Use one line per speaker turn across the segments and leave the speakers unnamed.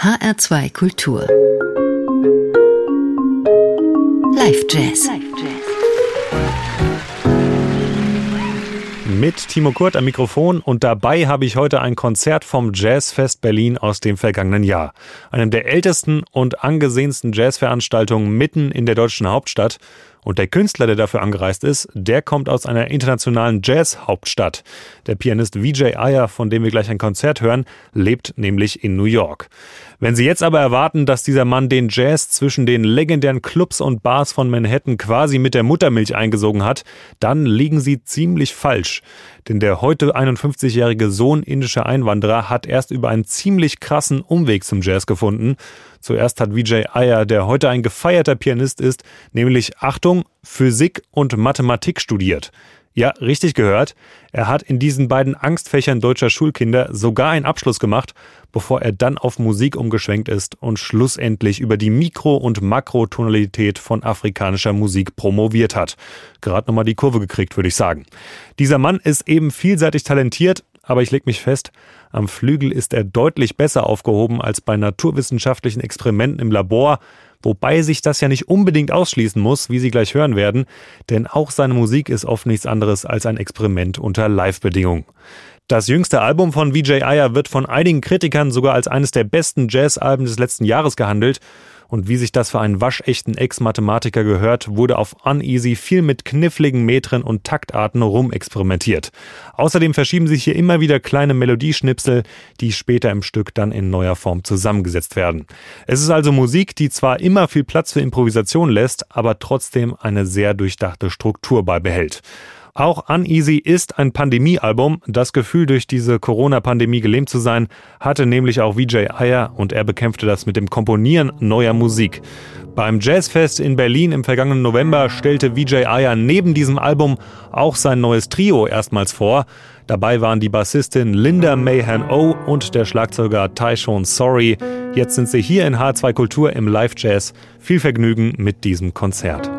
HR2 Kultur. Live Jazz.
Mit Timo Kurt am Mikrofon und dabei habe ich heute ein Konzert vom Jazzfest Berlin aus dem vergangenen Jahr. Einem der ältesten und angesehensten Jazzveranstaltungen mitten in der deutschen Hauptstadt. Und der Künstler, der dafür angereist ist, der kommt aus einer internationalen Jazz-Hauptstadt. Der Pianist Vijay Iyer, von dem wir gleich ein Konzert hören, lebt nämlich in New York. Wenn Sie jetzt aber erwarten, dass dieser Mann den Jazz zwischen den legendären Clubs und Bars von Manhattan quasi mit der Muttermilch eingesogen hat, dann liegen Sie ziemlich falsch. Denn der heute 51-jährige Sohn indischer Einwanderer hat erst über einen ziemlich krassen Umweg zum Jazz gefunden. Zuerst hat Vijay Iyer, der heute ein gefeierter Pianist ist, nämlich Achtung, Physik und Mathematik studiert. Ja, richtig gehört. Er hat in diesen beiden Angstfächern deutscher Schulkinder sogar einen Abschluss gemacht, bevor er dann auf Musik umgeschwenkt ist und schlussendlich über die Mikro- und Makrotonalität von afrikanischer Musik promoviert hat. Gerade nochmal die Kurve gekriegt, würde ich sagen. Dieser Mann ist eben vielseitig talentiert, aber ich leg mich fest, am Flügel ist er deutlich besser aufgehoben als bei naturwissenschaftlichen Experimenten im Labor, wobei sich das ja nicht unbedingt ausschließen muss, wie Sie gleich hören werden, denn auch seine Musik ist oft nichts anderes als ein Experiment unter Live-Bedingungen. Das jüngste Album von Vijay Iyer wird von einigen Kritikern sogar als eines der besten Jazzalben des letzten Jahres gehandelt und wie sich das für einen waschechten Ex-Mathematiker gehört, wurde auf Uneasy viel mit kniffligen Metren und Taktarten rumexperimentiert. Außerdem verschieben sich hier immer wieder kleine Melodieschnipsel, die später im Stück dann in neuer Form zusammengesetzt werden. Es ist also Musik, die zwar immer viel Platz für Improvisation lässt, aber trotzdem eine sehr durchdachte Struktur beibehält. Auch Uneasy ist ein Pandemiealbum. Das Gefühl, durch diese Corona-Pandemie gelähmt zu sein, hatte nämlich auch Vijay Iyer und er bekämpfte das mit dem Komponieren neuer Musik. Beim Jazzfest in Berlin im vergangenen November stellte Vijay Iyer neben diesem Album auch sein neues Trio erstmals vor. Dabei waren die Bassistin Linda Mahan O und der Schlagzeuger Tyshon Sorry. Jetzt sind sie hier in H2 Kultur im Live Jazz. Viel Vergnügen mit diesem Konzert.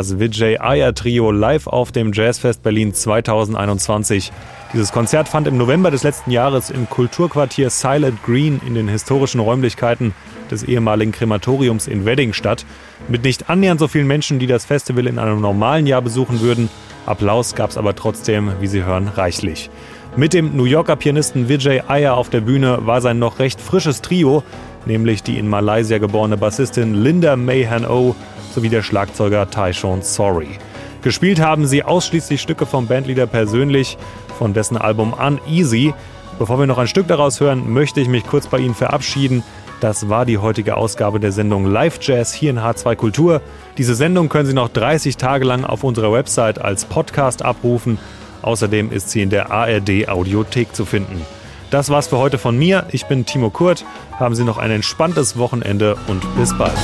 Das Vijay Iyer Trio live auf dem Jazzfest Berlin 2021. Dieses Konzert fand im November des letzten Jahres im Kulturquartier Silent Green in den historischen Räumlichkeiten des ehemaligen Krematoriums in Wedding statt. Mit nicht annähernd so vielen Menschen, die das Festival in einem normalen Jahr besuchen würden. Applaus gab es aber trotzdem, wie Sie hören, reichlich. Mit dem New Yorker Pianisten Vijay Iyer auf der Bühne war sein noch recht frisches Trio, nämlich die in Malaysia geborene Bassistin Linda Mayhan O sowie der Schlagzeuger Tyshawn Sorry. Gespielt haben sie ausschließlich Stücke vom Bandleader persönlich, von dessen Album Uneasy. Bevor wir noch ein Stück daraus hören, möchte ich mich kurz bei Ihnen verabschieden. Das war die heutige Ausgabe der Sendung Live Jazz hier in H2 Kultur. Diese Sendung können Sie noch 30 Tage lang auf unserer Website als Podcast abrufen. Außerdem ist sie in der ARD Audiothek zu finden. Das war's für heute von mir. Ich bin Timo Kurt. Haben Sie noch ein entspanntes Wochenende und bis bald.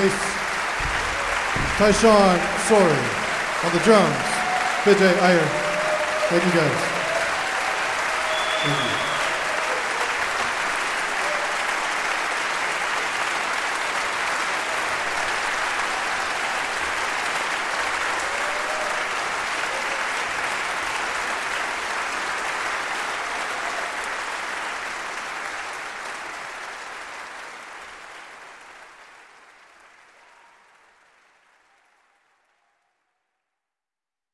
Bass. Tyshawn Sorry on the drums. Vijay Iyer. Thank you guys.